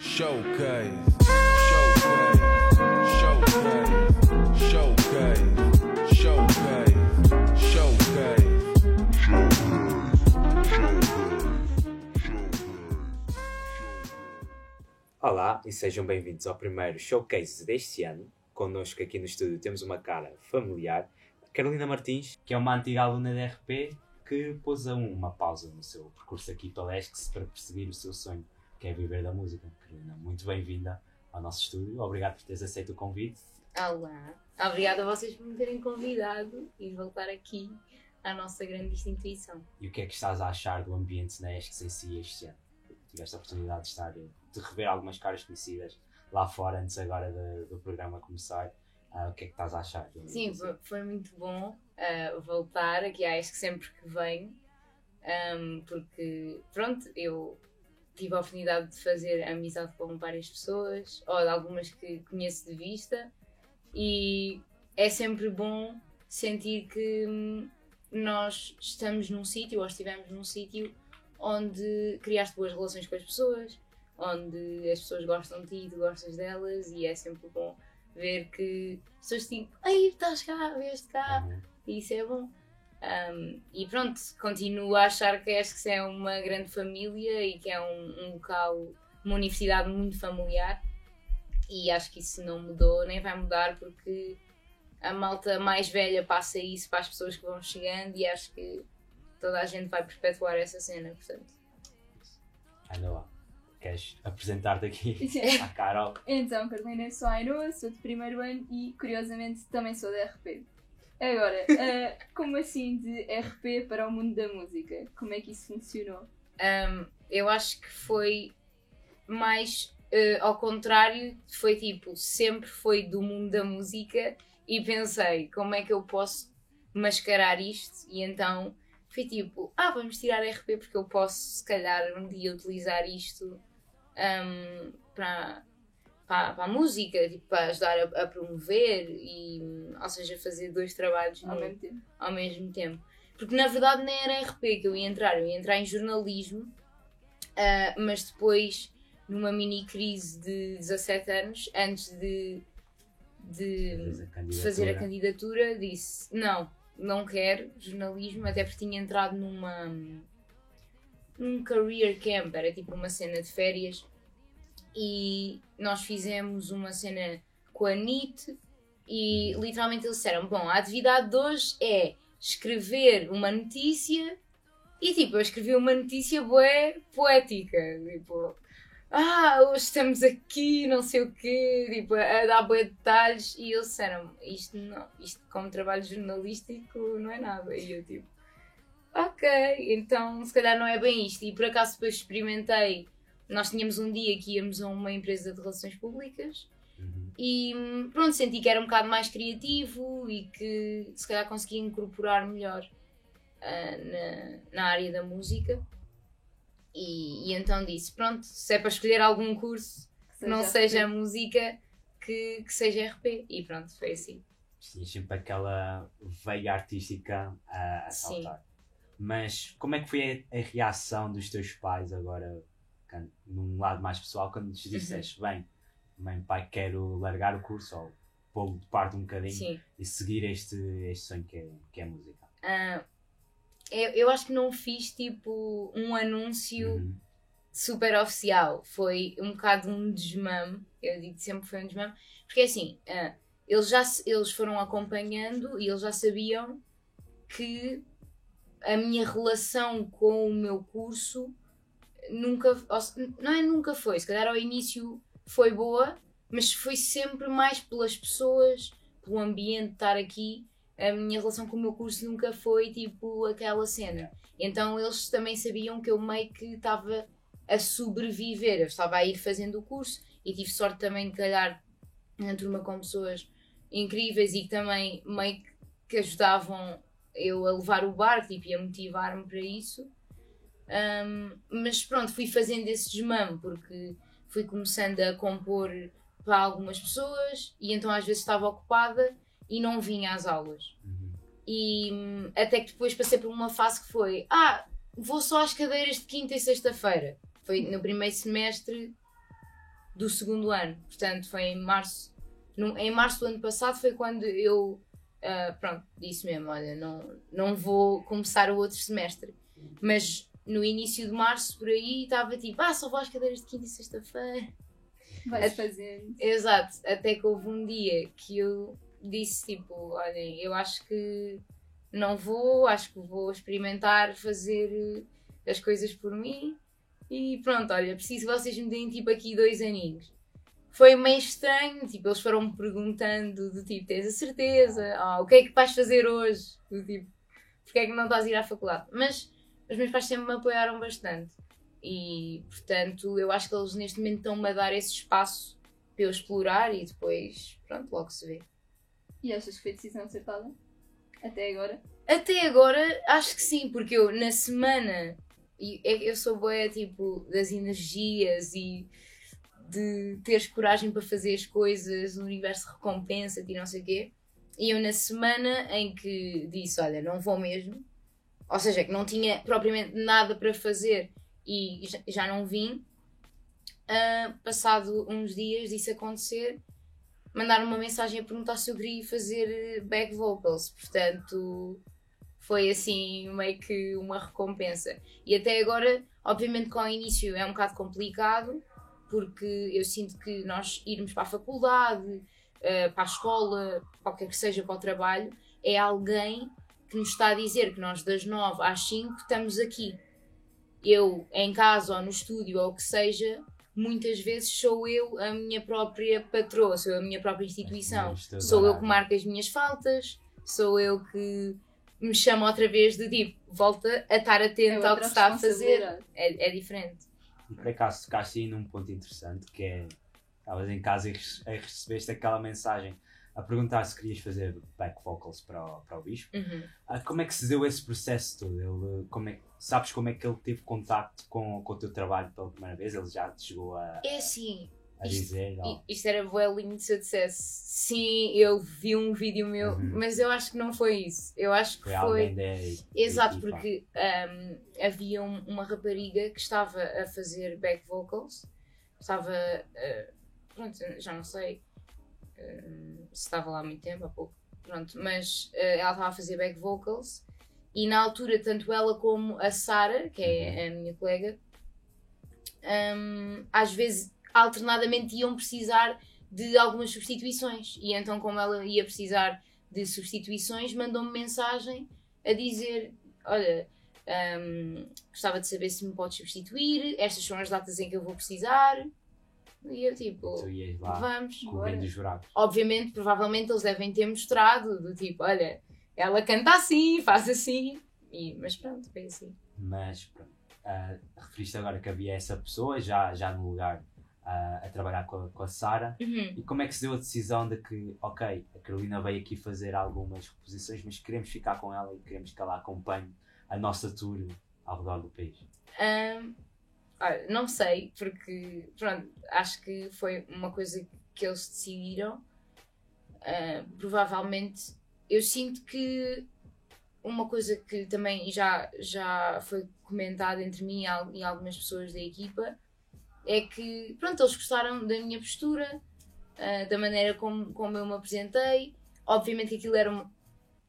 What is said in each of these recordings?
Showcase. Olá e sejam bem-vindos ao primeiro showcase deste ano. Connosco aqui no estúdio temos uma cara familiar, Carolina Martins, que é uma antiga aluna de RP que pôs a uma pausa no seu percurso aqui pela ESCS para perseguir o seu sonho, que é viver da música. Carolina, muito bem-vinda ao nosso estúdio. Obrigado por teres aceito o convite. Olá, obrigada a vocês por me terem convidado e voltar aqui à nossa grande instituição. E o que é que estás a achar do ambiente na si este ano? Tiveste a oportunidade de estar, de rever algumas caras conhecidas lá fora antes agora de- do programa começar. Ah, o que é que estás a achar? Sim, foi, foi muito bom ah, voltar aqui à ESC sempre que venho, ahm, porque, pronto, eu tive a oportunidade de fazer amizade com várias pessoas, ou de algumas que conheço de vista, e é sempre bom sentir que hum, nós estamos num sítio, ou estivemos num sítio onde criaste boas relações com as pessoas, onde as pessoas gostam de ti e tu gostas delas, e é sempre bom ver que as pessoas tipo, ai, estás cá, vieste cá, Uhum. e isso é bom. Um, e pronto, continuo a achar que acho que é uma grande família e que é um, um local, uma universidade muito familiar. E acho que isso não mudou, nem vai mudar, porque a malta mais velha passa isso para as pessoas que vão chegando e acho que toda a gente vai perpetuar essa cena, portanto. Anda lá. Queres apresentar-te aqui à Carol? Então, Carolina, sou a Ainhoa, sou de primeiro ano e, curiosamente, também sou da RP. Agora, ah, como assim de RP para o mundo da música? Como é que isso funcionou? Um, eu acho que foi mais eh, ao contrário, foi tipo, sempre foi do mundo da música e pensei, como é que eu posso mascarar isto? E então foi tipo, ah, vamos tirar RP porque eu posso, se calhar, um dia utilizar isto um, para, para, para a música, tipo, para ajudar a, a promover e, ou seja, fazer dois trabalhos Ao num mesmo tempo. ao mesmo tempo. Porque na verdade nem era RP que eu ia entrar, eu ia entrar em jornalismo, ah, mas depois, numa mini crise de 17 anos, antes de, de a fazer a candidatura. candidatura, disse: Não, não quero jornalismo, até porque tinha entrado numa. num career camp, era tipo uma cena de férias, e nós fizemos uma cena com a NIT, e literalmente eles disseram: Bom, a atividade de hoje é escrever uma notícia, e tipo, eu escrevi uma notícia bué poética, tipo. Ah, hoje estamos aqui, não sei o quê, tipo, a dar bué detalhes, e eles disseram isto, não, isto como trabalho jornalístico não é nada. E eu tipo, ok, então se calhar não é bem isto. E por acaso depois experimentei, nós tínhamos um dia que íamos a uma empresa de relações públicas, Uhum. e hum, pronto, senti que era um bocado mais criativo e que se calhar conseguia incorporar melhor ah, na, na área da música. E, e então disse: pronto, se é para escolher algum curso que não seja música, que, que seja RP. E pronto, foi assim. Tinhas sempre aquela veia artística a, a Sim. saltar. Mas como é que foi a, a reação dos teus pais agora, num lado mais pessoal, quando lhes disseste, Uhum. bem, mãe, pai, quero largar o curso ou pô-lo de parte um bocadinho Sim. e seguir este, este sonho que é, que é a música? Ah, eu, eu acho que não fiz tipo um anúncio Uhum. super oficial. Foi um bocado um desmame. Eu digo sempre que foi um desmame. Porque assim, ah, eles já eles foram acompanhando e eles já sabiam que a minha relação com o meu curso nunca. ou Não é nunca foi, se calhar ao início foi boa, mas foi sempre mais pelas pessoas, pelo ambiente estar aqui. A minha relação com o meu curso nunca foi tipo aquela cena. Então eles também sabiam que eu meio que estava a sobreviver. Eu estava a ir fazendo o curso e tive sorte também de calhar na turma com pessoas incríveis e que também meio que- que ajudavam eu a levar o barco tipo, e a motivar-me para isso. Um, mas pronto, fui fazendo esse desmame porque fui começando a compor para algumas pessoas e então às vezes estava ocupada e não vinha às aulas. Uhum. E hum, até que depois passei por uma fase que foi: ah, vou só às cadeiras de quinta e sexta-feira. Foi no primeiro semestre do segundo ano. Portanto, foi em março. no- em março do ano passado foi quando eu ah, pronto, disse mesmo, olha, não, não vou começar o outro semestre. Mas no início de março, por aí, estava tipo, ah, só vou às cadeiras de quinta e sexta-feira. Vais fazendo. Exato, até que houve um dia que eu disse tipo, olhem, eu acho que não vou, acho que vou experimentar fazer eh, as coisas por mim e pronto, olha, preciso que vocês me deem tipo aqui dois aninhos. Foi meio estranho, tipo, eles foram-me perguntando do tipo, tens a certeza? Ah, o que é que vais fazer hoje? Do tipo, porque é que não estás a ir à faculdade? Mas os meus pais sempre me apoiaram bastante. E, portanto, eu acho que eles neste momento estão-me a dar esse espaço para eu explorar e depois, pronto, logo se vê. E achas que foi decisão acertada? Até agora? Até agora, acho que sim, porque eu na semana, é eu sou boa, tipo, das energias e de teres coragem para fazer as coisas, o universo recompensa-te e não sei o quê. E eu na semana em que disse, olha, não vou mesmo, ou seja, que não tinha propriamente nada para fazer e já- não vim, ah, passado uns dias disso acontecer, mandaram uma mensagem a perguntar se eu queria fazer eh, back vocals, portanto foi assim meio que uma recompensa. E até agora, obviamente com o início é um bocado complicado, porque eu sinto que nós irmos para a faculdade, eh, para a escola, qualquer que seja para o trabalho, é alguém que nos está a dizer que nós das 9 às 5 estamos aqui. Eu, em casa ou no estúdio ou o que seja, muitas vezes sou eu a minha própria patroa, sou eu a minha própria instituição. Tens Sou eu que marco as minhas faltas, sou eu que me chamo outra vez de tipo, volta a estar É atento ao outra que se está a fazer. É, é diferente. E por acaso tocaste aí num ponto interessante que é estavas em casa e recebeste aquela mensagem a perguntar se querias fazer back vocals para o, para o Bispo. Uhum. Ah, como é que se deu esse processo todo? Ele, como é, sabes como é que ele teve contacto com, com o teu trabalho pela primeira vez? Ele já te chegou a, É assim, a Isto- dizer? isto era bué lindo se eu dissesse sim, eu vi um vídeo meu, Uhum. mas eu acho que não foi isso. Eu acho que foi foi. da Exato, porque havia um- uma rapariga que estava a fazer back vocals, estava, ah, pronto, já não sei se estava lá há muito tempo, há pouco, pronto, mas ah, ela estava a fazer back vocals e na altura tanto ela como a Sara, que é a minha colega, ahm, às vezes alternadamente iam precisar de algumas substituições. E então como ela ia precisar de substituições mandou-me mensagem a dizer olha hum, gostava de saber se me podes substituir estas são as datas em que eu vou precisar e eu tipo Tu ias lá vamos cobrindo os buracos. obviamente provavelmente eles devem ter mostrado do tipo olha ela canta assim faz assim e, mas pronto foi assim Mas pronto, ah, referiste agora que havia essa pessoa já, já no lugar ah, a trabalhar com a, com a Sara. Uhum. E como é que se deu a decisão de que, ok, a Carolina veio aqui fazer algumas reposições, mas queremos ficar com ela e queremos que ela acompanhe a nossa tour ao redor do país? Ahm, olha, não sei, porque pronto, acho que foi uma coisa que eles decidiram. Ah, provavelmente eu sinto que uma coisa que também já, já foi comentada entre mim e al- algumas pessoas da equipa é que pronto, eles gostaram da minha postura, ah, da maneira como, como eu me apresentei. Obviamente aquilo era,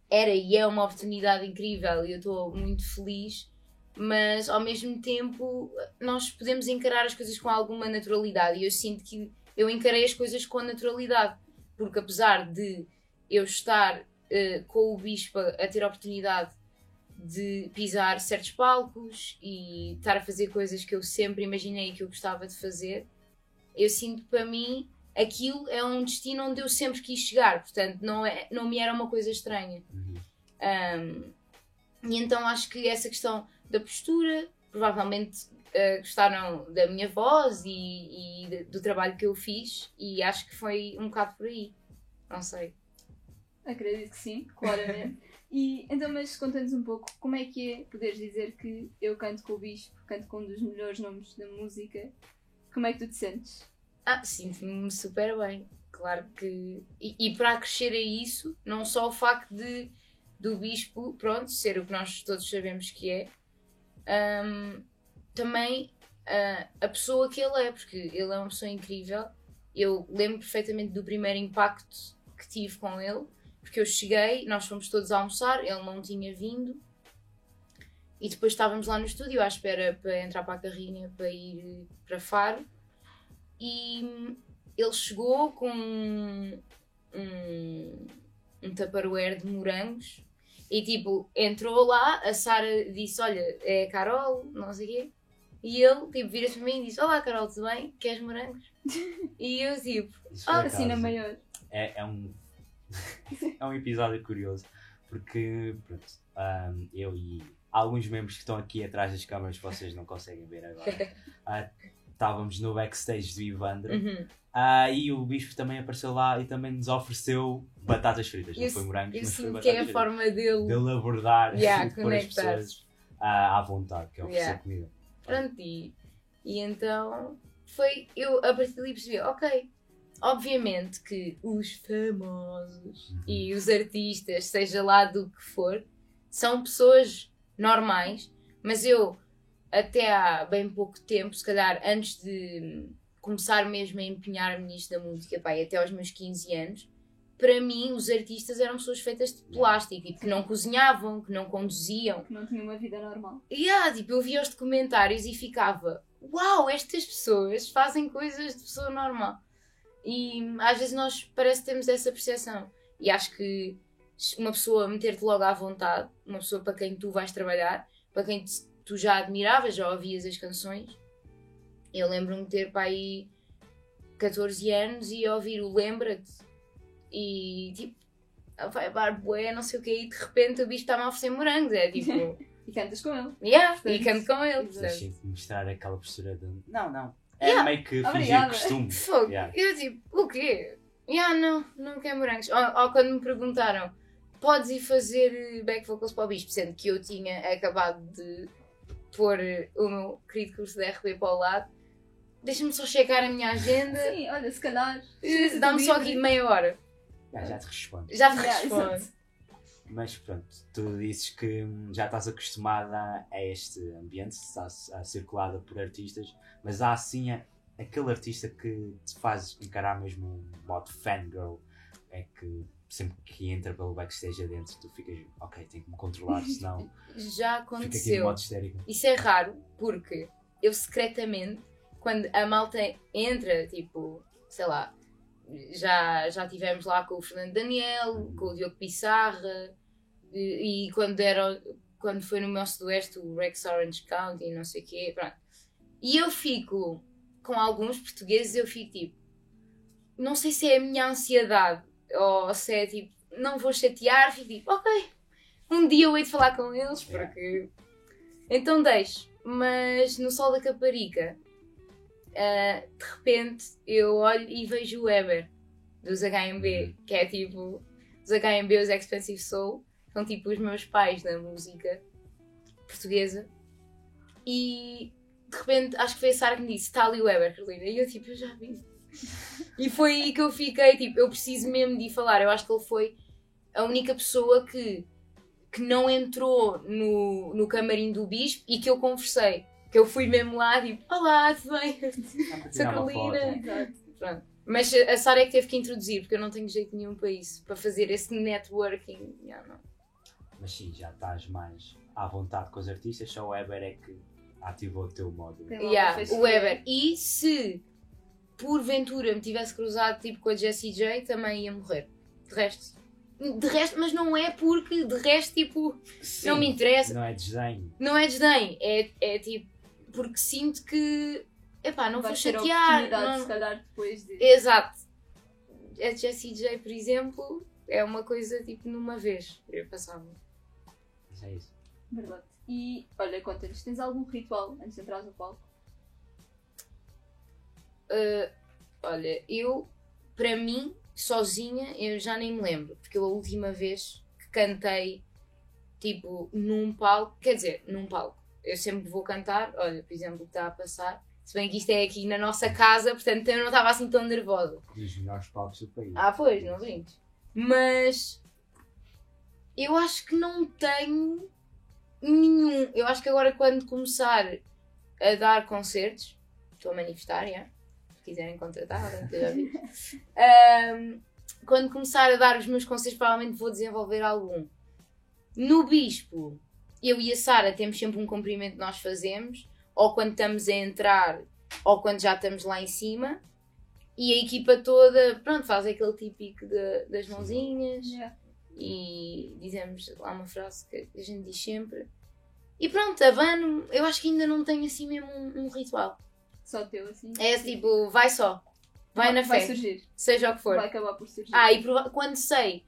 era e é uma oportunidade incrível e eu estou muito feliz mas ao mesmo tempo nós podemos encarar as coisas com alguma naturalidade. E eu sinto que eu encarei as coisas com naturalidade porque apesar de eu estar eh, com o Bispo a ter a oportunidade de pisar certos palcos e estar a fazer coisas que eu sempre imaginei que eu gostava de fazer eu sinto que para mim aquilo é um destino onde eu sempre quis chegar. Portanto não, é, não me era uma coisa estranha. Uhum. um, e então acho que essa questão da postura, provavelmente uh, gostaram da minha voz e, e do trabalho que eu fiz, e acho que foi um bocado por aí. Não sei. Acredito que sim, claramente. E então, mas conta-nos um pouco como é que é poderes dizer que eu canto com o Bispo, canto com um dos melhores nomes da música. Como é que tu te sentes? Ah, sinto-me super bem. Claro que. E, e para acrescer a isso, não só o facto de do bispo, pronto, ser o que nós todos sabemos que é, hum, também ah, a pessoa que ele é, porque ele é uma pessoa incrível. Eu lembro perfeitamente do primeiro impacto que tive com ele, porque eu cheguei, nós fomos todos a almoçar, ele não tinha vindo, e depois estávamos lá no estúdio à espera para entrar para a carrinha para ir para Faro, e ele chegou com um, um, um tupperware de morangos. E tipo, entrou lá, a Sara disse: Olha, é a Carol, não sei o quê. E ele, tipo, vira-se para mim e disse: Olá, Carol, tudo bem? Queres morangos? e eu, tipo, Ah, acaso, Assim na maior. é, é um é um episódio curioso porque pronto, ahm, eu e alguns membros que estão aqui atrás das câmaras vocês não conseguem ver agora ah, estávamos no backstage do Ivandro uhum. ah, e o Bispo também apareceu lá e também nos ofereceu batatas fritas, não eu, foi morangos, mas foi batatas que é a forma dele. dele abordar Yeah, e pôr as pessoas ah, à vontade, que é oferecer Yeah. comida. Pronto, e, e então foi. Eu a partir dali percebi: Ok, obviamente que os famosos Uhum. e os artistas, seja lá do que for, são pessoas normais, mas eu, até há bem pouco tempo, se calhar antes de começar mesmo a empenhar-me nisto da música, pá, até aos meus 15 anos, para mim os artistas eram pessoas feitas de plástico e que não cozinhavam, que não conduziam. Que não tinha uma vida normal. E ah, tipo, eu via os documentários e ficava, uau, estas pessoas fazem coisas de pessoa normal. E às vezes nós parece que temos essa percepção. E acho que uma pessoa meter-te logo à vontade, uma pessoa para quem tu vais trabalhar, para quem tu já admiravas, já ouvias as canções. Eu lembro-me de ter para aí 14 anos e ouvir o Lembra-te e tipo, vai bar bué, não sei o que, e de repente o bicho está-me a oferecer morangos. É tipo. E cantas com ele. Yeah, e Portanto, canto com ele. Deixem de mostrar aquela postura de não, não. É Yeah. meio que fingir costume. Fogo. Yeah. Eu tipo, o quê? Yeah, não, não quero morangos. Ou, ou quando me perguntaram, podes ir fazer back vocals para o bispo, sendo que eu tinha acabado de pôr eh, o meu querido curso de RB para o lado. Deixa-me só checar a minha agenda. Sim, olha, se calhar. Eh, Dá-me só aqui meia hora. Já te respondo. Já te respondo. Mas pronto, tu dizes que hum, já estás acostumada a este ambiente, estás a, circulada por artistas, mas há assim a- aquele artista que te faz encarar mesmo um modo fangirl, é que sempre que entra pelo backstage adentro tu ficas, ok, tenho que me controlar, senão Já aconteceu. Isso é raro porque eu secretamente, quando a malta entra, tipo, sei lá, já, já tivemos lá com o Fernando Daniel, com o Diogo Pissarra, e, e quando, era, quando foi no meu sudoeste, o Rex Orange County, não sei o quê, pronto. E eu fico, com alguns portugueses, eu fico tipo, não sei se é a minha ansiedade ou se é tipo, não vou chatear, fico tipo, ok, um dia eu hei de falar com eles, porque. Então deixo. Mas no Sol da Caparica, ah, de repente eu olho e vejo o Weber dos HMB, que é tipo. Os HMB, os Expensive Soul, são tipo os meus pais na música portuguesa. E de repente acho que foi a Sara que me disse: está ali o Weber, Carolina. E eu tipo, eu já vi. E foi aí que eu fiquei, tipo, eu preciso mesmo de ir falar. Eu acho que ele foi a única pessoa que, que não entrou no, no camarim do bispo e que eu conversei. Que eu fui mesmo lá, tipo, olá, tudo bem? Sou Carolina. Pronto. Mas a Sara é que teve que introduzir, porque eu não tenho jeito nenhum para isso, para fazer esse networking. Yeah, não. Mas sim, já estás mais à vontade com os artistas, só o Weber é que ativou o teu modo. Yeah, o Weber. E se porventura me tivesse cruzado tipo com a Jessie J, também ia morrer. De resto. De resto, mas não é porque de resto, tipo, Sim, não me interessa. Não é desenho. Não é desdém, é, é tipo, porque sinto que, epá, não Vai vou ter chatear. oportunidade, não- se calhar, depois de. Exato. A Jessie J, por exemplo, é uma coisa tipo numa vez. Eu passava. É isso. Verdade. E olha, conta-nos, tens algum ritual antes de entrar no palco? Uh, olha, eu, para mim, sozinha, eu já nem me lembro, porque eu a última vez que cantei, tipo, num palco, quer dizer, num palco, eu sempre vou cantar, olha, por exemplo, o que está a passar, se bem que isto é aqui na nossa casa, portanto eu não estava assim tão nervosa. Dos melhores palcos do país. Ah, pois, não brinques. Mas eu acho que não tenho nenhum. Eu acho que agora quando começar a dar concertos, estou a manifestar, já. Se quiserem contratar, esteja a ouvir. Ahm, quando começar a dar os meus concertos, provavelmente vou desenvolver algum. No Bispo, eu e a Sara temos sempre um cumprimento que nós fazemos, ou quando estamos a entrar, ou quando já estamos lá em cima. E a equipa toda, pronto, faz aquele típico de- das mãozinhas Yeah. e dizemos lá uma frase que a gente diz sempre. E pronto, abano, eu acho que ainda não tenho assim mesmo um, um ritual. Só teu, assim. É tipo, vai só, vai na Vai fé, surgir. seja o que for. Vai acabar por surgir. Ah, e quando sei,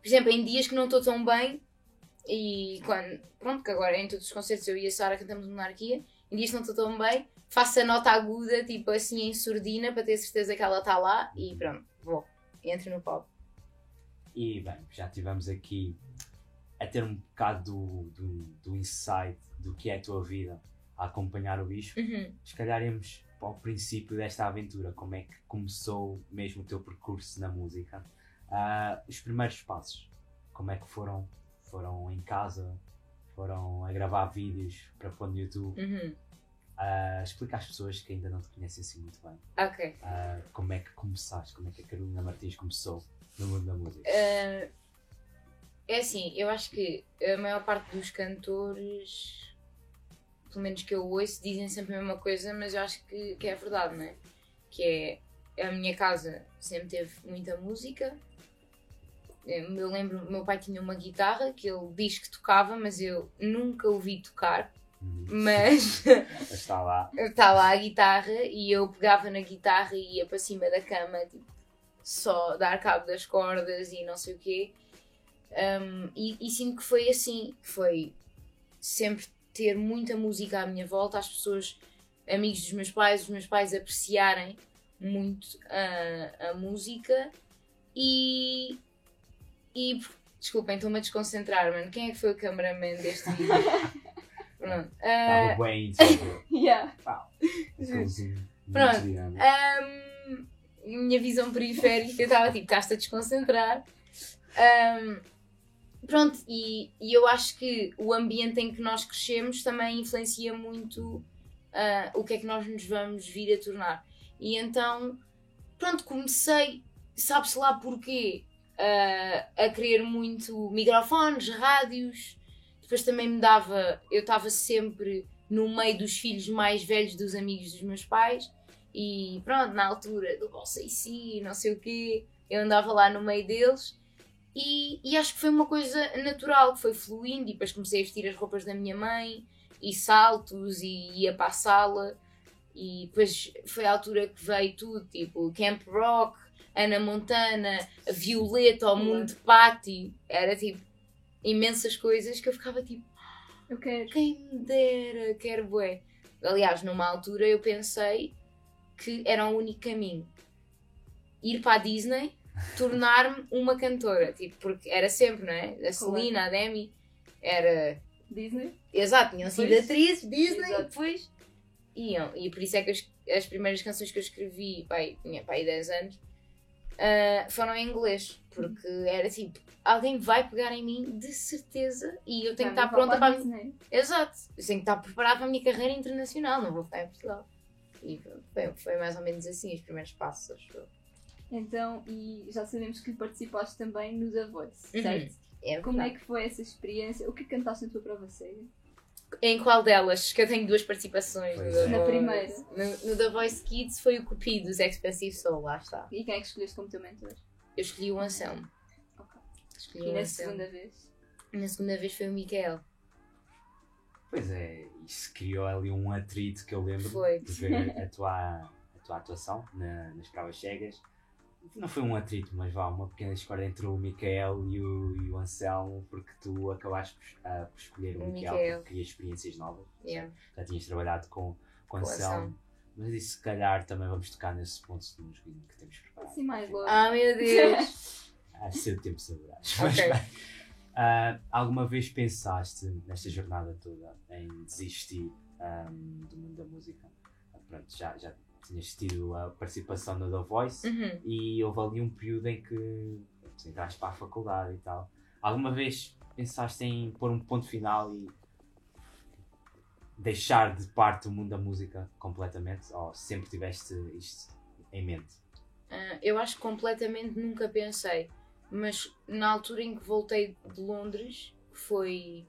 por exemplo, em dias que não estou tão bem, e quando, pronto, que agora em todos os concertos eu e a Sara cantamos monarquia, em dias que não estou tão bem, faço a nota aguda, tipo assim em surdina, para ter certeza que ela está lá, e pronto, vou, entro no palco. E bem, já tivemos aqui a ter um bocado do, do, do insight do que é a tua vida a acompanhar o bicho. Uhum. Se calhar irmos ao princípio desta aventura, como é que começou mesmo o teu percurso na música. Ah, os primeiros passos, como é que foram? Foram em casa? Foram a gravar vídeos para pôr no YouTube? Uhum. Ah, explica às pessoas que ainda não te conhecem assim muito bem. Ok. ah, como é que começaste? Como é que a Carolina Martins começou no mundo da música? Uh, é assim, eu acho que a maior parte dos cantores, pelo menos que eu ouço, dizem sempre a mesma coisa, mas eu acho que, que é verdade, não é? Que é a minha casa sempre teve muita música. Eu lembro, meu pai tinha uma guitarra que ele diz que tocava, mas eu nunca o vi tocar. Uhum. Mas Está lá. está lá a guitarra e eu pegava na guitarra e ia para cima da cama, tipo, só dar cabo das cordas e não sei o quê. Um, e, e sinto que foi assim, que foi sempre ter muita música à minha volta, as pessoas, amigos dos meus pais, os meus pais apreciarem muito a, a música e, e desculpem, estou-me a desconcentrar, mano. Quem é que foi o cameraman deste vídeo? Pronto. ah, Estava bem inseguro. Yeah. Aqueles Pronto. Ahm, minha visão periférica estava tipo, estás-te a desconcentrar. Ahm, pronto, e, e eu acho que o ambiente em que nós crescemos também influencia muito ah, o que é que nós nos vamos vir a tornar. E então, pronto, comecei, sabe-se lá porquê, ah, a querer muito microfones, rádios. Depois também me dava, eu estava sempre no meio dos filhos mais velhos dos amigos dos meus pais e pronto, na altura do Bolsa e si, não sei o quê, eu andava lá no meio deles e, e acho que foi uma coisa natural, que foi fluindo e depois comecei a vestir as roupas da minha mãe e saltos e ia para a sala e depois foi a altura que veio tudo, tipo Camp Rock, Ana Montana, a Violeta, ao Mundo de Patti, era tipo imensas coisas que eu ficava tipo Eu quero. quem me dera, quero bué. Aliás, numa altura eu pensei que era o único caminho. Ir para a Disney, tornar-me uma cantora. Tipo, porque era sempre, não é? A Celina, a Demi, era... Disney. Exato, tinham sido atrizes, Disney, Exato. depois iam. E por isso é que as, as primeiras canções que eu escrevi, pai, tinha pai 10 anos, ah, foram em inglês. Porque era tipo, alguém vai pegar em mim, de certeza, e eu tenho que estar pronta para Disney. Exato. Eu tenho que estar preparada para a minha carreira internacional, não vou ficar em Portugal. E foi, foi mais ou menos assim os primeiros passos. acho eu. Então, e já sabemos que participaste também no The Voice, Uhum. certo? É Como é que foi essa experiência? O que cantaste na tua prova cega? Em qual delas? Que eu tenho duas participações Pois no é. The Na Voice. primeira. No, no The Voice Kids foi o Cupido dos Expensive Soul, lá está. E quem é que escolheste como teu mentor? Eu escolhi o Anselmo. Ok. Escolhi E o na Anselmo. segunda vez? Na segunda vez foi o Micael. Pois é, isso criou ali um atrito que eu lembro Foi. de ver a tua, a tua atuação na- nas provas cegas. Não foi um atrito, mas vá, uma pequena discórdia entre o Micael e o, e o Anselmo, porque tu acabaste por, ah, por escolher o, O Micael Micael. porque querias experiências novas. Yeah. Já tinhas trabalhado com, com o Anselmo. Anselmo. Mas isso, se calhar, também vamos tocar nesse ponto que temos preparado. Assim mais logo. Ah, meu Deus! Há ser tempo saberás. Ok. Mas bem, ah, alguma vez pensaste nesta jornada toda em desistir ahm, do mundo da música? Ah, Pronto, já, já tinhas tido a participação no The Voice Uhum. e houve ali um período em que entraste para a faculdade e tal. Alguma vez pensaste em pôr um ponto final e deixar de parte o mundo da música completamente? Ou sempre tiveste isto em mente? Ah, eu acho que completamente nunca pensei. Mas na altura em que voltei de Londres, que foi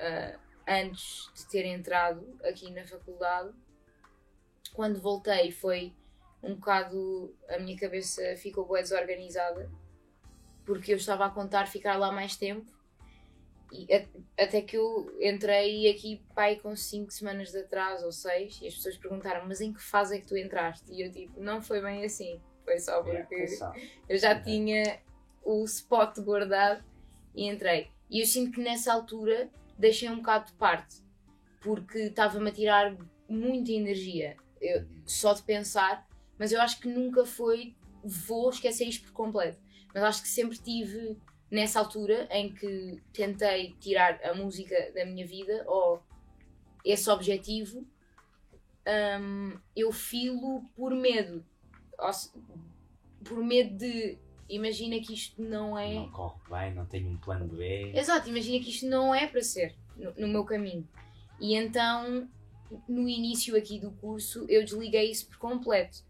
ah, antes de ter entrado aqui na faculdade, quando voltei foi um bocado. a minha cabeça ficou bem desorganizada, porque eu estava a contar ficar lá mais tempo. E a- até que eu entrei aqui pai com 5 semanas de atraso ou 6 e as pessoas perguntaram mas em que fase é que tu entraste? E eu tipo, não foi bem assim, foi só porque só. eu já tinha o spot guardado e entrei. E eu sinto que nessa altura deixei um bocado de parte, porque estava-me a tirar muita energia eu- só de pensar, mas eu acho que nunca foi vou esquecer isto por completo. Mas acho que sempre tive nessa altura em que tentei tirar a música da minha vida ou esse objetivo, hum, eu filo por medo. Se- por medo de imagina que isto não é. Não corre bem, não tenho um plano B. Exato, imagina que isto não é para ser no, no meu caminho. E então, no início aqui do curso, eu desliguei isso por completo.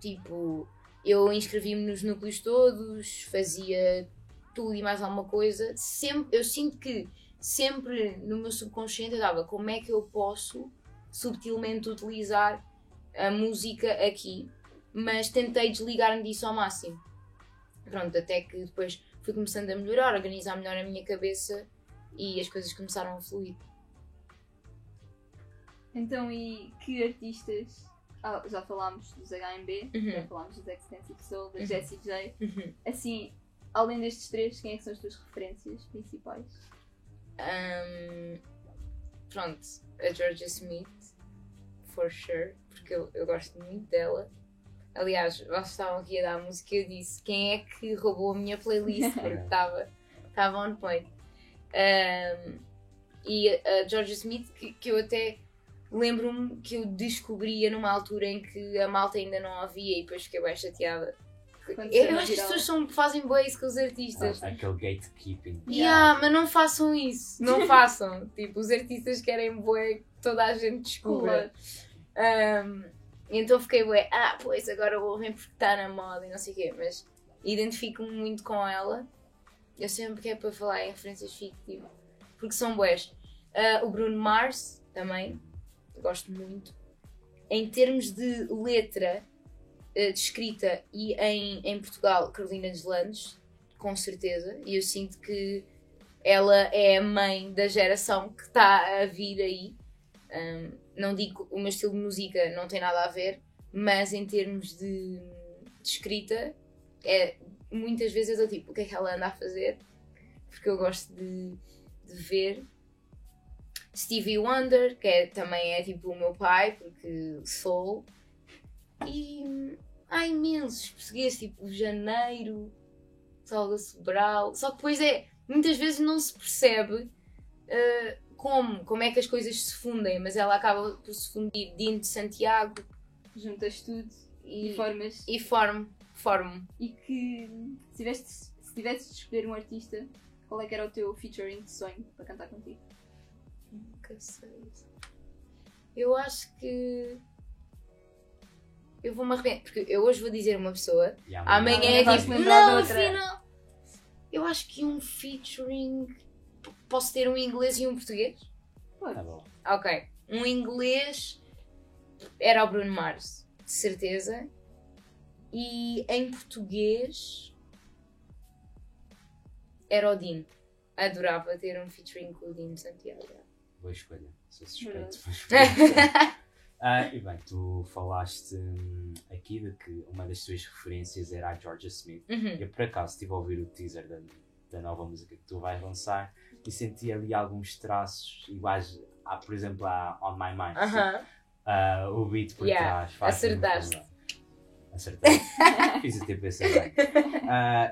Tipo, eu inscrevi-me nos núcleos todos, fazia tudo e mais alguma coisa. Sempre, eu sinto que sempre no meu subconsciente eu dava como é que eu posso subtilmente utilizar a música aqui, mas tentei desligar-me disso ao máximo. Pronto, até que depois fui começando a melhorar, organizar melhor a minha cabeça e as coisas começaram a fluir. Então, e que artistas. Ah, já falámos dos HMB, Uhum. já falámos dos Extensive Soul, da Uhum. Jessie J. Assim, além destes três, quem é que são as tuas referências principais? Um, pronto, a Georgia Smith, for sure, porque eu, eu gosto muito dela. Aliás, vocês estavam aqui a dar a música e eu disse quem é que roubou a minha playlist, porque estava on point. Um, e a, a Georgia Smith, que, que eu até lembro-me que eu descobria numa altura em que a malta ainda não ouvia e depois fiquei bem chateada. Quando Eu, acho que as viral. pessoas são, fazem bem isso com os artistas. Ah, aquele gatekeeping. Yeah, mas não façam isso. Não façam. tipo, os artistas querem bué que toda a gente descubra. Um, então fiquei bué, ah, pois agora ouvem porque está na moda e não sei o quê. Mas identifico-me muito com ela. Eu sempre que é para falar em referências fico tipo, porque são bués. Ah, o Bruno Mars também, gosto muito. Em termos de letra, eh, de escrita e em, em Portugal, Carolina Deslandes, com certeza. E eu sinto que ela é a mãe da geração que está a vir aí. Um, não digo o meu estilo de música não tem nada a ver, mas em termos de, de escrita, é, muitas vezes eu dou tipo, o que é que ela anda a fazer? Porque eu gosto de, de ver. Stevie Wonder, que é, também é tipo o meu pai, porque sou. E há imensos portugueses, tipo Janeiro, Salga Sobral. Só que depois é, muitas vezes não se percebe uh, como, como é que as coisas se fundem, mas ela acaba por se fundir Dino de Santiago Juntas tudo e, e, formas. e formo, formo. E que se tivesse, se tivesse de escolher um artista, qual é que era o teu featuring de sonho para cantar contigo? Nunca sei. Eu acho que. Eu vou-me arrepender, porque eu hoje vou dizer uma pessoa, E amanhã Amanhã é vais tipo, lembrar de não, outra." afinal. Eu acho que um featuring. p- Posso ter um inglês e um português? Tá bom. Ok. Um inglês era o Bruno Mars, de certeza. E em português era o Dino. Adorava ter um featuring com o Dino Santiago. Boa escolha. Sou suspeito. boa escolha. Ah, e bem, tu falaste hum, aqui de que uma das tuas referências era a Georgia Smith. Uhum. Eu por acaso estive a ouvir o teaser da, da nova música que tu vais lançar e senti ali alguns traços iguais, a, por exemplo, a On My Mind. Aham. Ah, o beat por Yeah, trás. acertaste. Acertaste. Fiz até pensar bem.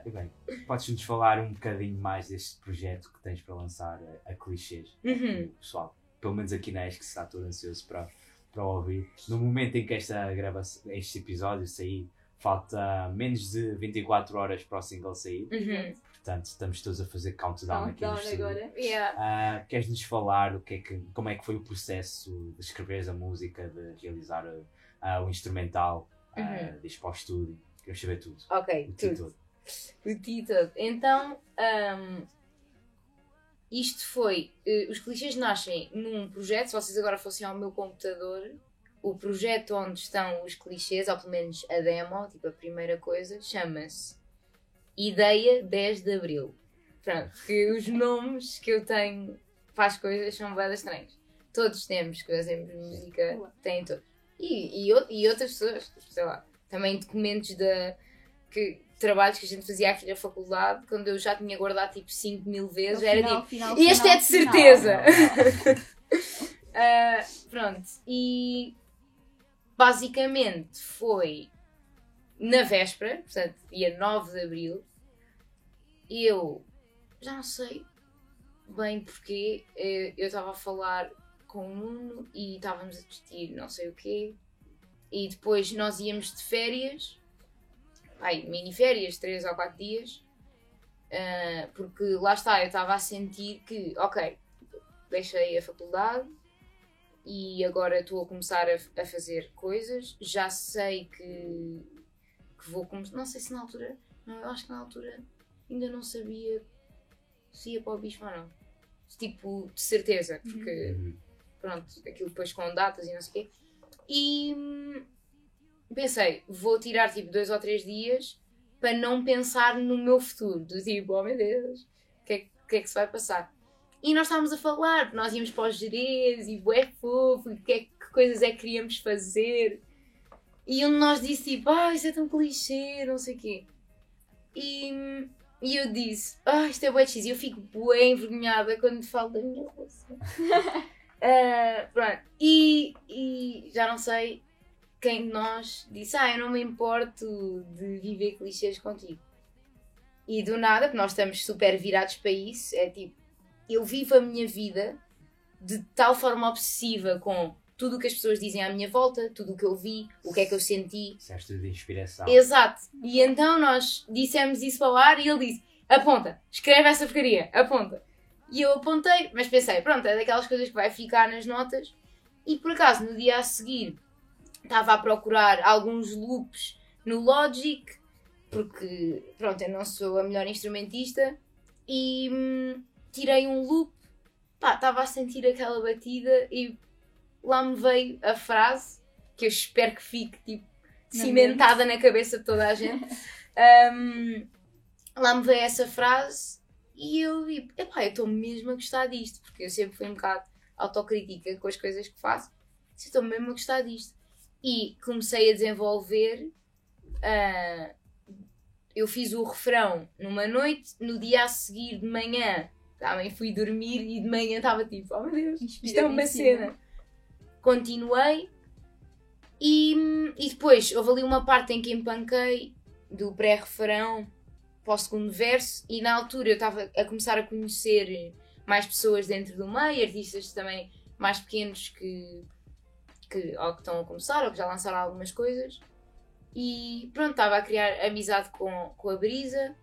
E bem, podes-nos falar um bocadinho mais deste projeto que tens para lançar a, a clichês? Uhum. O pessoal, pelo menos aqui na ESC, está todo ansioso para, para ouvir. No momento em que esta gravação, este episódio sair, falta menos de 24 horas para o single sair. Uhum. Portanto, estamos todos a fazer countdown aqui no agora. Yeah. Ah, Queres-nos falar o que é que, como é que foi o processo de escreveres a música, de realizar ah, o instrumental, uh, Uhum. de ir para o estúdio? Queremos saber tudo. Ok, O ti tudo. todo. O ti todo. Então, hum, isto foi. eh, os clichês nascem num projeto. Se vocês agora fossem ao meu computador, o projeto onde estão os clichês, ou pelo menos a demo, tipo a primeira coisa, chama-se Ideia 10 de Abril. Pronto, porque os nomes que eu tenho para as coisas são bem estranhos. Todos temos que fazemos música, têm todos. E, e, e outras pessoas, sei lá, também documentos da, que, trabalhos que a gente fazia aqui na faculdade, quando eu já tinha guardado tipo 5 mil vezes, No era final, tipo, final, este final, é de certeza. Ah, pronto, e basicamente foi na véspera, portanto, dia 9 de abril, eu já não sei bem porquê, eh, eu estava a falar com o Nuno e estávamos a discutir não sei o quê, e depois nós íamos de férias, ai, mini férias, 3 ou 4 dias, ah, porque lá está, eu estava a sentir que, ok, deixei a faculdade e agora estou a começar a, a fazer coisas. Já sei que, que vou começar. Não sei se na altura. Não, eu acho que na altura ainda não sabia se ia para o bispo ou não. Tipo, de certeza, porque Uhum. Pronto, aquilo depois com datas e não sei o quê. E hum, pensei, vou tirar tipo dois ou três dias para não pensar no meu futuro. Do tipo, oh meu Deus, o que, é, que- é que se vai passar? E nós estávamos a falar, nós íamos para os Jerez e bué fofo, e que, é- que coisas é que queríamos fazer. E um de nós disse tipo, ah, isso é tão clichê, não sei o quê. E, hum, e eu disse, ah, isto é bué. E eu fico bué envergonhada quando falo da minha relação. Ah, pronto. E, e já não sei quem de nós disse: Ah, eu não me importo de viver clichês contigo. E do nada, porque nós estamos super virados para isso, é tipo, eu vivo a minha vida de tal forma obsessiva com tudo o que as pessoas dizem à minha volta, tudo o que eu vi, o que é que eu senti, Disseste de inspiração. Exato. E então nós dissemos isso para o ar e ele disse: aponta, escreve essa porcaria, aponta. E eu apontei, mas pensei, pronto, é daquelas coisas que vai ficar nas notas. E por acaso, no dia a seguir, estava a procurar alguns loops no Logic, porque, pronto, eu não sou a melhor instrumentista, e hum, tirei um loop, pá, estava a sentir aquela batida e lá me veio a frase, que eu espero que fique, tipo, Na cimentada na cabeça de toda a gente. Um, lá me veio essa frase e eu vi, epá, eu estou mesmo a gostar disto, porque eu sempre fui um bocado autocrítica com as coisas que faço, estou mesmo a gostar disto. E comecei a desenvolver. ah, eu fiz o refrão numa noite, no dia a seguir de manhã também fui dormir e de manhã estava tipo, oh meu Deus, isto é uma cena. Continuei e, e depois houve ali uma parte em que empanquei do pré-refrão para o segundo verso e na altura eu estava a começar a conhecer mais pessoas dentro do meio, artistas também mais pequenos que, que ou que estão a começar ou que já lançaram algumas coisas e pronto, estava a criar amizade com, com a Brisa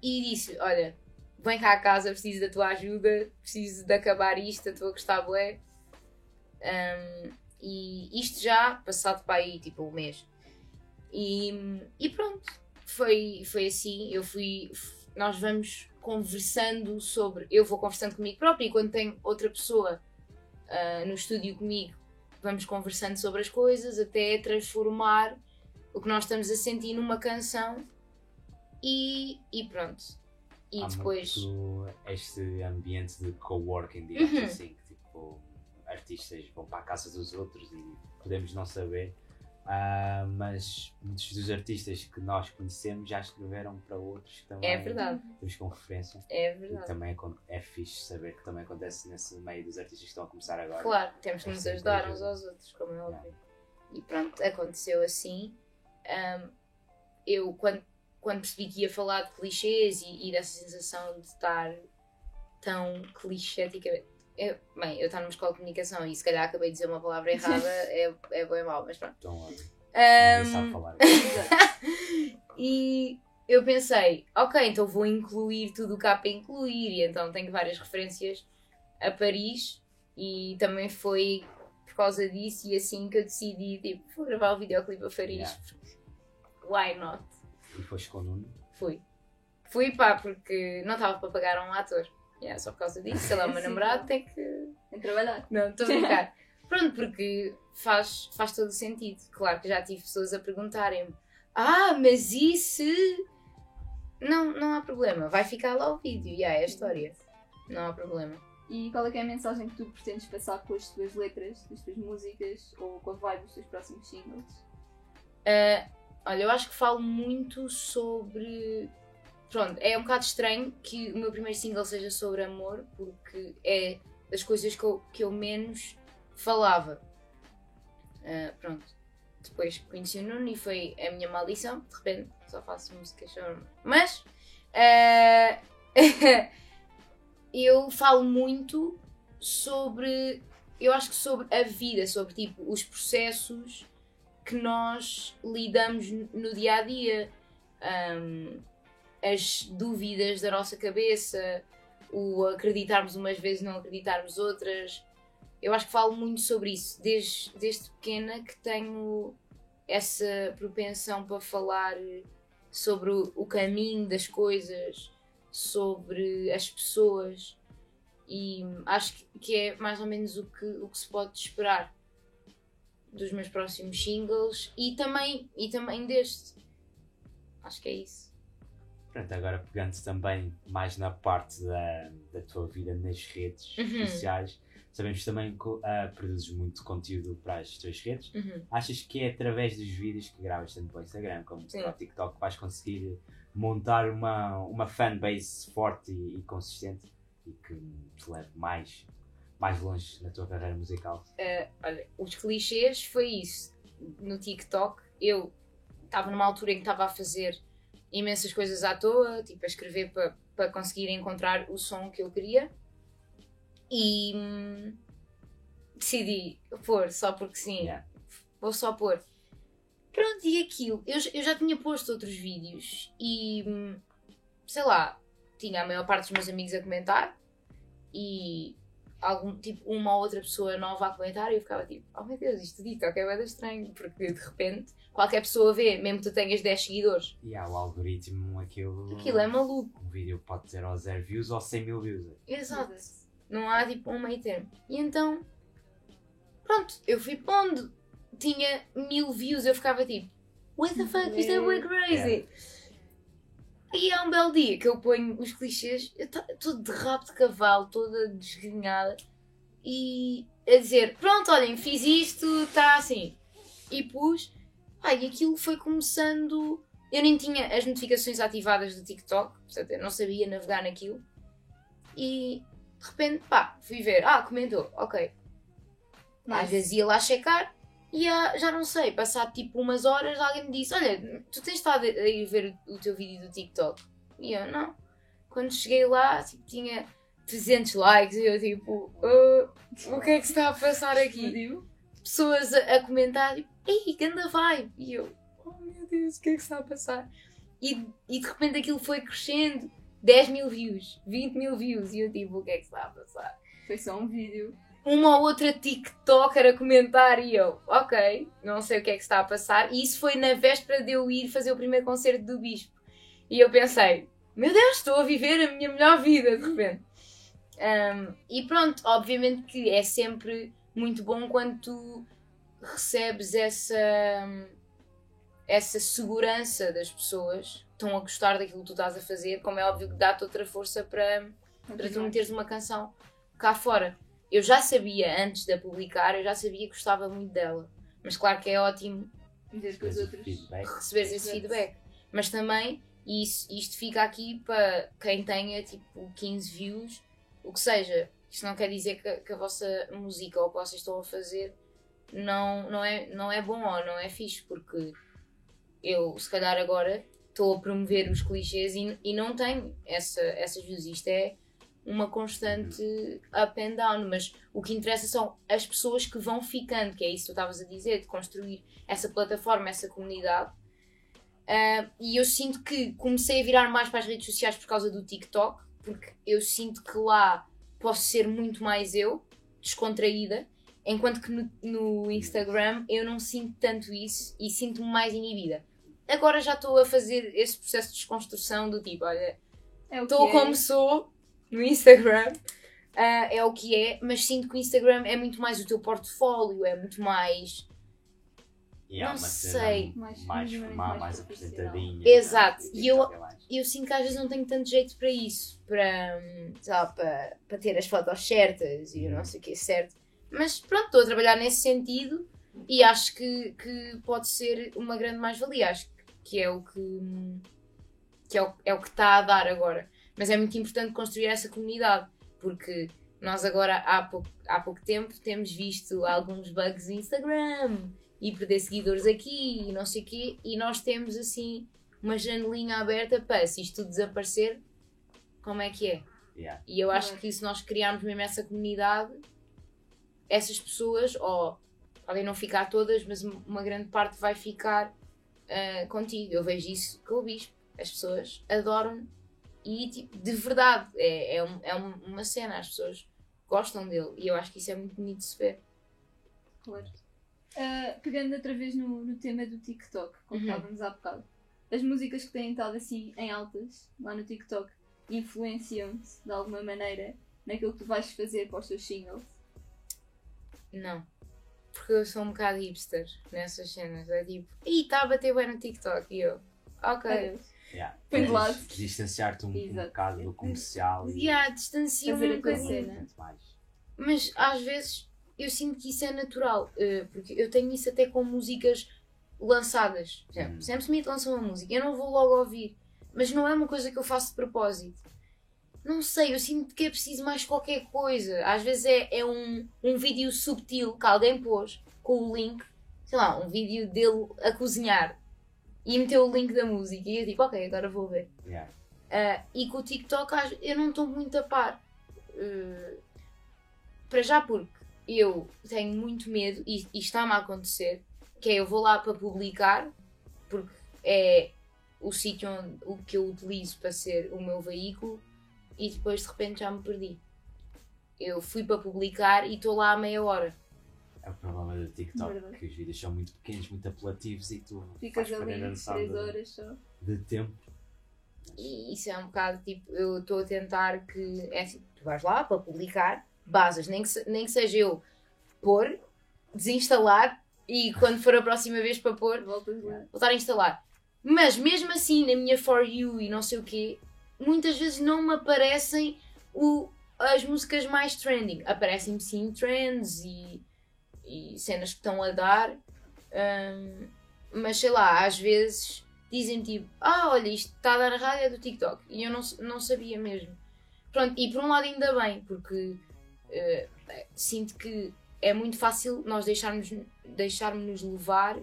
e disse, olha, vem cá a casa, preciso da tua ajuda, preciso de acabar isto, estou a gostar bué. Um, e isto já passado para aí tipo um mês. E, e pronto, foi, foi assim. Eu fui. Nós vamos conversando sobre. Eu vou conversando comigo própria e quando tenho outra pessoa ah, no estúdio comigo, vamos conversando sobre as coisas até transformar o que nós estamos a sentir numa canção. E, e pronto. E Há depois. muito este ambiente de coworking, digamos Uhum. assim, que tipo, artistas vão para a casa dos outros e podemos não saber. Ah, mas muitos dos artistas que nós conhecemos já escreveram para outros que também É verdade, temos como referência. é E verdade. também acon- é fixe saber que também acontece nesse meio dos artistas que estão a começar agora. Claro, temos que É nos ajudar ajuda. uns aos outros, como é óbvio. E pronto, aconteceu assim. Ahm, eu, quando, quando percebi que ia falar de clichês e, e dessa sensação de estar tão clichêticamente. Eu, bem, eu estou numa escola de comunicação e se calhar acabei de dizer uma palavra errada, é, é bem mau, mas pronto. Então, olha, sabe falar. e, eu pensei, ok, então vou incluir tudo o que há para incluir, e então tenho várias referências a Paris, e também foi por causa disso e assim que eu decidi, tipo, vou gravar o videoclipe a Paris. Yeah. Why not? E foste com o Nuno. Fui. Fui pá, porque não estava para pagar um ator. Yeah, só por causa disso, sei lá, o meu namorado tem que. Em trabalhar. Não, estou a brincar. Pronto, porque faz, faz todo o sentido. Claro que já tive pessoas a perguntarem-me: Ah, mas e se. Não, não há problema, vai ficar lá o vídeo e yeah, é a história. Não há problema. E qual é, que é a mensagem que tu pretendes passar com as tuas letras, das tuas músicas ou com a vibe dos teus próximos singles? Ah, olha, eu acho que falo muito sobre. Pronto, é um bocado estranho que o meu primeiro single seja sobre amor, porque é das coisas que eu, que eu menos falava. Ah, pronto. Depois conheci o Nuno e foi a minha maldição. De repente só faço amor. Mas. ah, eu falo muito sobre. Eu acho que sobre a vida, sobre tipo os processos que nós lidamos no dia a dia, Ahm, as dúvidas da nossa cabeça, o acreditarmos umas vezes não acreditarmos outras. Eu acho que falo muito sobre isso, desde, desde pequena que tenho essa propensão para falar sobre o, caminho das coisas, sobre as pessoas e acho que- que é mais ou menos o que, o que se pode esperar dos meus próximos singles e também, e também deste. Acho que é isso. Pronto, agora pegando também mais na parte da, da tua vida nas redes Uhum. sociais, sabemos também que ah, produzes muito conteúdo para as tuas redes. Uhum. Achas que é através dos vídeos que gravas tanto para o Instagram como Sim. para o TikTok que vais conseguir montar uma, uma fanbase forte e, e consistente e que te leve mais, mais longe na tua carreira musical? Uh, olha, os clichês foi isso. No TikTok, eu estava numa altura em que estava a fazer imensas coisas à toa, tipo a escrever para para conseguir encontrar o som que eu queria. E hum, decidi pôr só porque sim. Yeah. Vou só pôr. Pronto, e aquilo. Eu, eu já tinha posto outros vídeos e hum, sei lá, tinha a maior parte dos meus amigos a comentar e algum, tipo, uma ou outra pessoa nova a comentar e eu ficava tipo, oh meu Deus, isto TikTok é bem estranho, porque de repente qualquer pessoa vê, mesmo que tu tenhas 10 seguidores. E há o algoritmo, aquilo. Aquilo é maluco. Um vídeo pode ter ou 0 views ou 100 mil views. Exato. Não há tipo um meio termo. E então, pronto, eu fui pondo. Tinha mil views, eu ficava tipo, what the fuck, isto é way crazy. E há um belo dia que eu ponho os clichês, eu estou de rabo de cavalo, toda desgrenhada, e a dizer, pronto, olhem, fiz isto, está assim. E pus, pá, e aquilo foi começando. Eu nem tinha as notificações ativadas do TikTok, portanto eu não sabia navegar naquilo. E de repente, pá, fui ver, ah, comentou, ok. Às vezes ia lá checar e ah, já não sei, passado tipo umas horas alguém me disse, olha, tu tens estado a ir ver o teu vídeo do TikTok? E eu, não. Quando cheguei lá, tipo, tinha 300 likes e eu tipo, "Ah, o que é que se está a passar aqui? Pessoas a, a comentar, tipo, ei, ganda vibe! E eu, oh meu Deus, o que é que se está a passar? E, e de repente aquilo foi crescendo, 10 mil views, 20 mil views, e eu tipo, o que é que se está a passar? Foi só um vídeo. Uma ou outra TikToker a comentar e eu, ok, não sei o que é que está a passar. E isso foi na véspera de eu ir fazer o primeiro concerto do Bispo. E eu pensei, meu Deus, estou a viver a minha melhor vida de repente. Um, e pronto, obviamente que é sempre muito bom quando tu recebes essa, essa segurança das pessoas que estão a gostar daquilo que tu estás a fazer, como é óbvio que dá-te outra força para, para tu meteres uma canção cá fora. Eu já sabia, antes de a publicar, eu já sabia que gostava muito dela. Mas claro que é ótimo os outros. feedback. receberes esse Exato. feedback. Mas também, e isso, isto fica aqui para quem tenha tipo 15 views, o que seja. Isto não quer dizer que, que a vossa música ou o que vocês estão a fazer não, não, é, não é bom ou não é fixe, porque eu, se calhar, agora estou a promover os clichês e, e não tenho essa, essas views. Isto é uma constante up and down, mas o que interessa são as pessoas que vão ficando, que é isso que tu estavas a dizer, de construir essa plataforma, essa comunidade. Ah, e eu sinto que comecei a virar mais para as redes sociais por causa do TikTok, porque eu sinto que lá posso ser muito mais eu, descontraída, enquanto que no, no Instagram eu não sinto tanto isso e sinto-me mais inibida. Agora já estou a fazer esse processo de desconstrução do tipo, olha, É estou é. como sou no Instagram, ah, é o que é, mas sinto que o Instagram é muito mais o teu portfólio, é muito mais. Há Não sei. Mais- mais formal, mais apresentadinha. Exato. né? E eu- eu sinto que às vezes não tenho tanto jeito para isso, para, hum, lá, para, para ter as fotos certas e o não sei o que é certo. Mas pronto, estou a trabalhar nesse sentido e acho que, que pode ser uma grande mais-valia. Acho que é o que, hum, que é o, é o que está a dar agora. Mas é muito importante construir essa comunidade, porque nós agora há pouco, há pouco tempo temos visto alguns bugs no Instagram e perder seguidores aqui e não sei o quê, e nós temos assim uma janelinha aberta para se isto tudo desaparecer, como é que é? Yeah. E eu acho que se nós criarmos mesmo essa comunidade, essas pessoas, ou podem não ficar todas, mas uma grande parte vai ficar ah, contigo. Eu vejo isso com o Bispo. As pessoas adoram e tipo, de verdade é, é, um- é um- uma cena, as pessoas gostam dele e eu acho que isso é muito bonito de se ver. Claro. Ah, pegando outra vez no, no tema do TikTok, como Uhum. estávamos há bocado, as músicas que têm estado assim em altas lá no TikTok influenciam-te de alguma maneira naquilo que tu vais fazer para os teus singles? Não. Porque eu sou um bocado hipster nessas cenas. É tipo, ih, está a bater bem no TikTok. E eu, ok. Adeus. Yeah. Põe de Queres lado. Distanciar-te um, um bocado do comercial e E há distancia Fazer um bocadinho. Mas às vezes eu sinto que isso é natural. eh, porque eu tenho isso até com músicas lançadas. Hum. Sam Smith lança uma música, eu não vou logo ouvir. Mas não é uma coisa que eu faço de propósito. Não sei, eu sinto que é preciso mais qualquer coisa. Às vezes é, é um, um vídeo subtil que alguém pôs com o link, sei lá, um vídeo dele a cozinhar e meteu o link da música. E eu digo, ok, agora vou ver. Yeah. Ah, e com o TikTok eu não estou muito a par. Uh, para já porque eu tenho muito medo e, e está-me a acontecer, que é eu vou lá para publicar, porque é o sítio onde, o que eu utilizo para ser o meu veículo e depois de repente já me perdi. Eu fui para publicar e estou lá a meia hora. É o problema do TikTok, Verdade. que os vídeos são muito pequenos, muito apelativos e tu Ficas ali perder a noção 3 de, horas só. de tempo. E isso é um bocado tipo, eu estou a tentar que. É assim, tu vais lá para publicar, basas, nem que, se- nem que seja eu pôr, desinstalar e quando for a próxima vez para pôr, Voltas lá. voltar a instalar. Mas mesmo assim, na minha For You e não sei o quê, muitas vezes não me aparecem o, as músicas mais trending. Aparecem-me sim trends e, e cenas que estão a dar, hum, mas sei lá, às vezes dizem tipo: Ah, olha, isto está a dar a rádio é do TikTok. E eu não, não sabia mesmo. Pronto, e por um lado ainda bem, porque eh, sinto que é muito fácil nós deixarmos, deixarmos-nos levar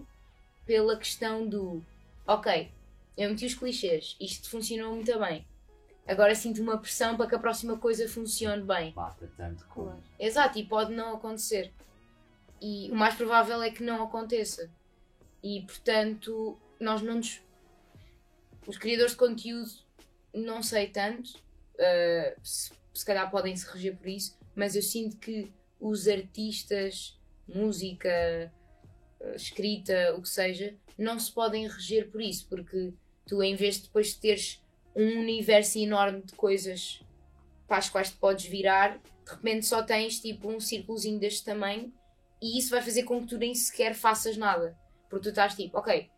pela questão do ok, eu meti os clichês, isto funcionou muito bem. Agora sinto uma pressão para que a próxima coisa funcione bem. Bata tanto com. Claro. Exato, e pode não acontecer. E o mais provável é que não aconteça. E portanto, nós não nos. Os criadores de conteúdo, não sei tanto, uh, se, se calhar podem se reger por isso, mas eu sinto que os artistas, música, uh, escrita, o que seja, não se podem reger por isso, porque tu, em vez de depois de teres um universo enorme de coisas para as quais te podes virar, de repente só tens tipo um círculozinho deste tamanho e isso vai fazer com que tu nem sequer faças nada. Porque tu estás tipo, ok,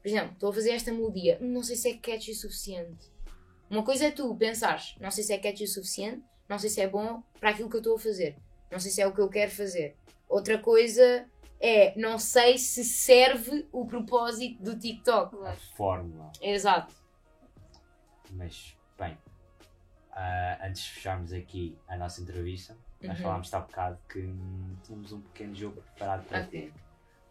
por exemplo, estou a fazer esta melodia, "Hum, não sei se é catchy o suficiente. Uma coisa é tu pensares, não sei se é catchy o suficiente, não sei se é bom para aquilo que eu estou a fazer, não sei se é o que eu quero fazer. Outra coisa é, não sei se serve o propósito do TikTok. A fórmula. Exato. Mas, bem, ah, antes de fecharmos aqui a nossa entrevista, nós Uhum. falámos há bocado que hum, tínhamos um pequeno jogo preparado para Ok. ti.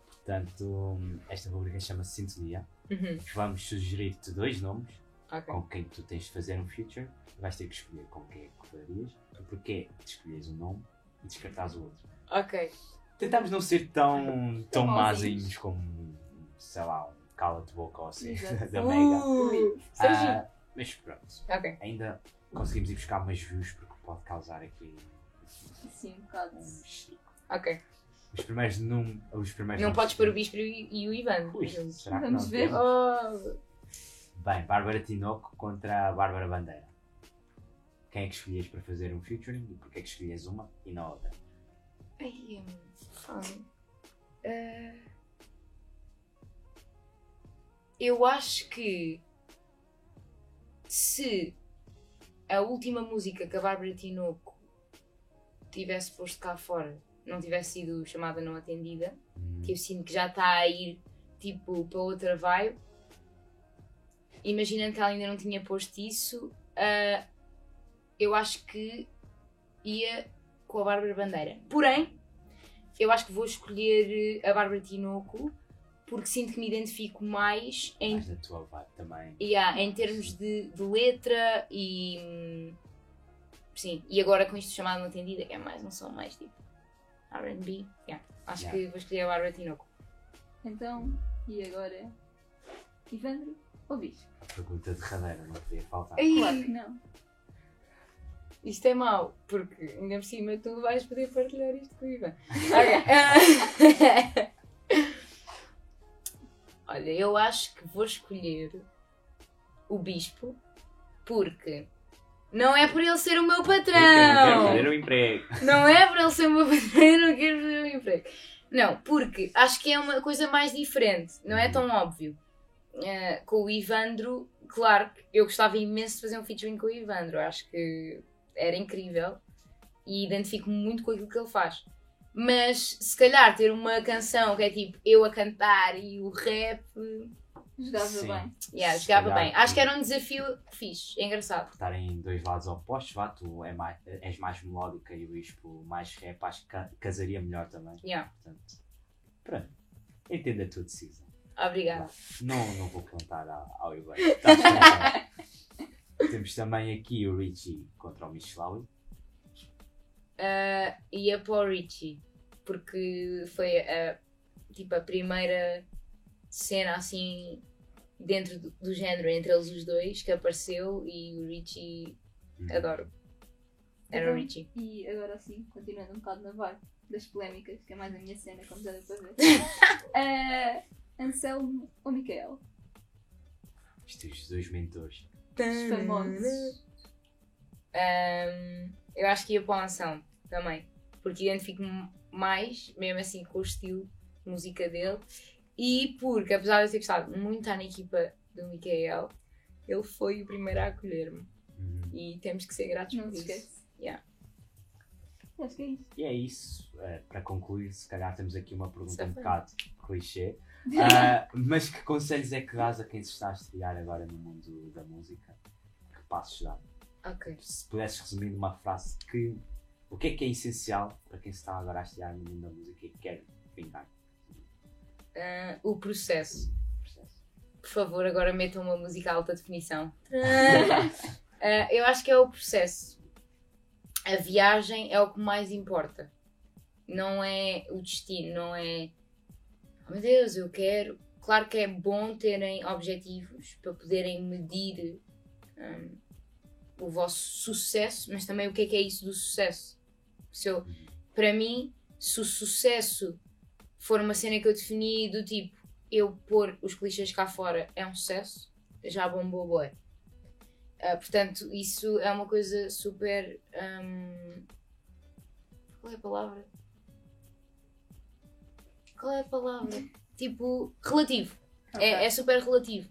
Portanto, hum, esta rubrica chama-se Sintonia. Uhum. Vamos sugerir-te dois nomes Ok. com quem tu tens de fazer um feature. Vais ter que escolher com quem é que farias, o porquê de escolheres um nome e descartares o outro. Ok. Tentámos não ser tão, tão mazinhos como, sei lá, cala-te boca ou assim, Exato. da Mega. Uh. Ah, mas pronto, Ok. ainda conseguimos ir buscar umas views porque pode causar aqui Sim, um bocado. Ok. Os primeiros num, os primeiros Não nomes- podes pôr o Bispo e e o Ivan. Ui, será que Vamos não ver. Oh, Bem, Bárbara Tinoco contra a Bárbara Bandeira. Quem é que escolhias para fazer um featuring e porquê é que escolhias uma e não a outra? ai, hum, fome. Ah, eu acho que se a última música que a Bárbara Tinoco tivesse posto cá fora não tivesse sido chamada não atendida, Hum, que eu sinto que já está a ir tipo para outra vibe. Imaginando que ela ainda não tinha posto isso, ah, eu acho que ia com a Bárbara Bandeira. Porém, eu acho que vou escolher eh, a Bárbara Tinoco porque sinto que me identifico mais em, mais da tua vibe também. yeah, em termos de, de letra e. Sim, e agora com isto chamado não atendida, que é mais um som mais tipo RB. Yeah, acho Yeah. que vou escolher a Bárbara Tinoco. Então, e agora? Ivandro ou Bispo? Pergunta derradeira não podia faltar. Ai, Claro que não. Isto é mau, porque ainda por cima tu vais poder partilhar isto com o Ivan. Ok. Olha, eu acho que vou escolher o Bispo porque não é por ele ser o meu Porque eu não quero patrão. perder o emprego. Não é por ele ser o meu patrão, eu não quero fazer o emprego. Não, porque acho que é uma coisa mais diferente, não é tão óbvio. Eh, com o Ivandro, claro que eu gostava imenso de fazer um featuring com o Ivandro, acho que era incrível e identifico-me muito com aquilo que ele faz. Mas se calhar ter uma canção que é tipo eu a cantar e o rap, Jogava Sim. bem. yeah, jogava calhar, bem. Acho que era um desafio fixe, engraçado. Estarem em dois lados opostos, vá, tu é mais, és mais melódica e o Bispo mais rap, acho que ca- casaria melhor também. Yeah. Portanto, pronto. Entenda a tua decisão. Obrigada. Não, não vou contar ao, descansado. Temos também aqui o Richie contra o Michelawi. Uh, ia para o Richie, porque foi a, tipo, a primeira cena assim dentro do, do género entre eles os dois que apareceu e o Richie adoro. Era o Então, Richie. E agora sim, continuando um bocado na vibe das polémicas, que é mais a minha cena, como já deu para ver. Eh, Anselmo ou Micael? Isto, os dois mentores. Os famosos. Um, eu acho que ia para o Anselmo também, porque identifico-me mais, mesmo assim, com o estilo de música dele e porque, apesar de eu ter gostado muito de estar na equipa do Micael, ele foi o primeiro a acolher-me Uhum. e temos que ser gratos Não por se isso. esquece. Yeah. Acho que é isso. E é isso. Eh, para concluir, se calhar temos aqui uma pergunta um Safado. bocado clichê. Ah, mas que conselhos é que dás a quem se está a estrear agora no mundo da música? Que passos dá? Ok. Se pudesses resumir numa frase que o que é que é essencial para quem se está agora a estrear no mundo da música e que quer vingar Ah, o processo. Por favor, agora metam uma música alta definição. Ah, eu acho que é o processo. A viagem é o que mais importa. Não é o destino, não é. Oh meu Deus, eu quero. Claro que é bom terem objetivos para poderem medir hum, o vosso sucesso, mas também o que é que é isso do sucesso. Se eu, para mim, se o sucesso for uma cena que eu defini do tipo eu pôr os clichês cá fora é um sucesso, já bombou bué. Ah, portanto, isso é uma coisa super. hum, Qual é a palavra? Qual é a palavra? Tipo, relativo. Ok. É, é super relativo.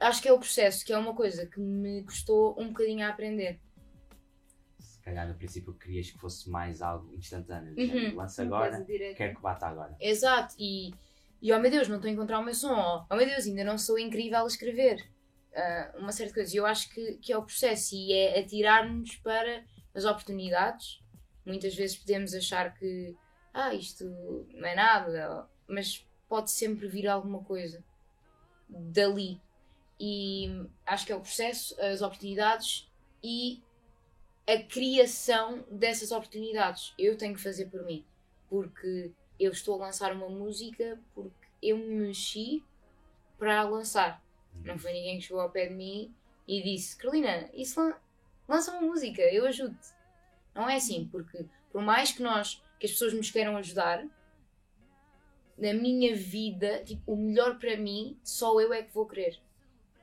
Acho que é o processo, que é uma coisa que me custou um bocadinho a aprender. Calhar no princípio querias que fosse mais algo instantâneo. Uhum. Lança agora, coisa quero que bata agora. Exato, e, e oh meu Deus, não estou a encontrar o meu som, oh, oh meu Deus, ainda não sou incrível a escrever. Ah, uma série de coisas. E eu acho que, que é o processo e é atirar-nos para as oportunidades. Muitas vezes podemos achar que ah, isto não é nada, mas pode sempre vir alguma coisa dali. E acho que é o processo, as oportunidades e a criação dessas oportunidades. Eu tenho que fazer por mim, porque eu estou a lançar uma música porque eu me mexi para lançar. Não foi ninguém que chegou ao pé de mim e disse: Carolina, isso lan- lança uma música, eu ajudo-te. Não é assim, porque por mais que nós, que as pessoas nos queiram ajudar, na minha vida, tipo, o melhor para mim, só eu é que vou querer.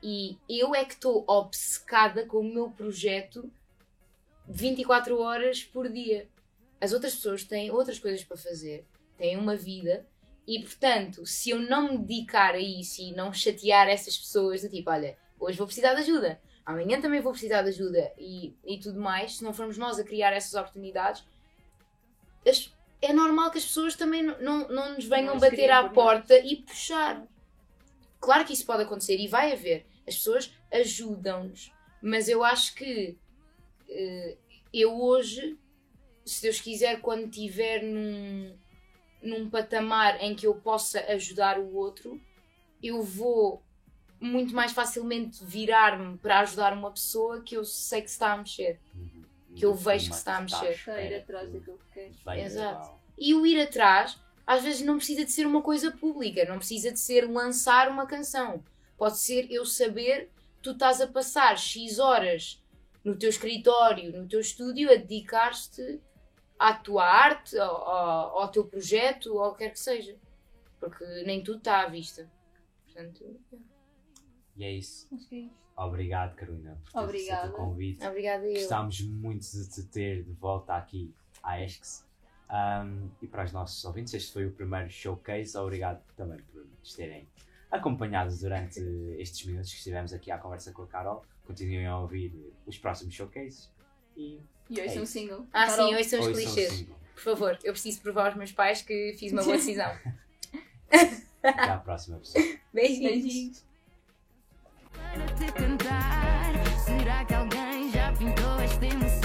E eu é que estou obcecada com o meu projeto 24 horas por dia. As outras pessoas têm outras coisas para fazer, têm uma vida, e portanto, se eu não me dedicar a isso e não chatear essas pessoas, do tipo, olha, hoje vou precisar de ajuda, amanhã também vou precisar de ajuda e, e tudo mais, se não formos nós a criar essas oportunidades, as- é normal que as pessoas também não, não, não nos venham Não bater à porta e puxar. Claro que isso pode acontecer e vai haver. As pessoas ajudam-nos, mas eu acho que eu hoje, se Deus quiser, quando estiver num, num patamar em que eu possa ajudar o outro, eu vou muito mais facilmente virar-me para ajudar uma pessoa que eu sei que se está a mexer. Uhum. que eu vejo Uma que está a mexer. Está ir atrás que daquilo Exato. E o ir atrás, às vezes não precisa de ser uma coisa pública, não precisa de ser lançar uma canção. Pode ser eu saber que tu estás a passar X horas no teu escritório, no teu estúdio, a dedicar-te à tua arte, ao, ao, ao teu projeto, ou ao que quer que seja. Porque nem tudo está à vista. Portanto, E é isso. Que é. Obrigado, Carolina, por ter Obrigada. o convite. obrigada eu. Gostámos muito de te ter de volta aqui à ESCS. Um, e para os nossos ouvintes, este foi o primeiro showcase. Obrigado também por nos terem acompanhado durante estes minutos que estivemos aqui à conversa com a Carol. Continuem a ouvir os próximos showcases. E E hoje É um isso. single. Ah, Carol, sim, hoje são os clichês. Por favor, eu preciso provar aos meus pais que fiz uma boa decisão. Até à próxima, pessoal. Beijinhos. Beijinhos. Para te cantar, será que alguém já pintou esta emoção?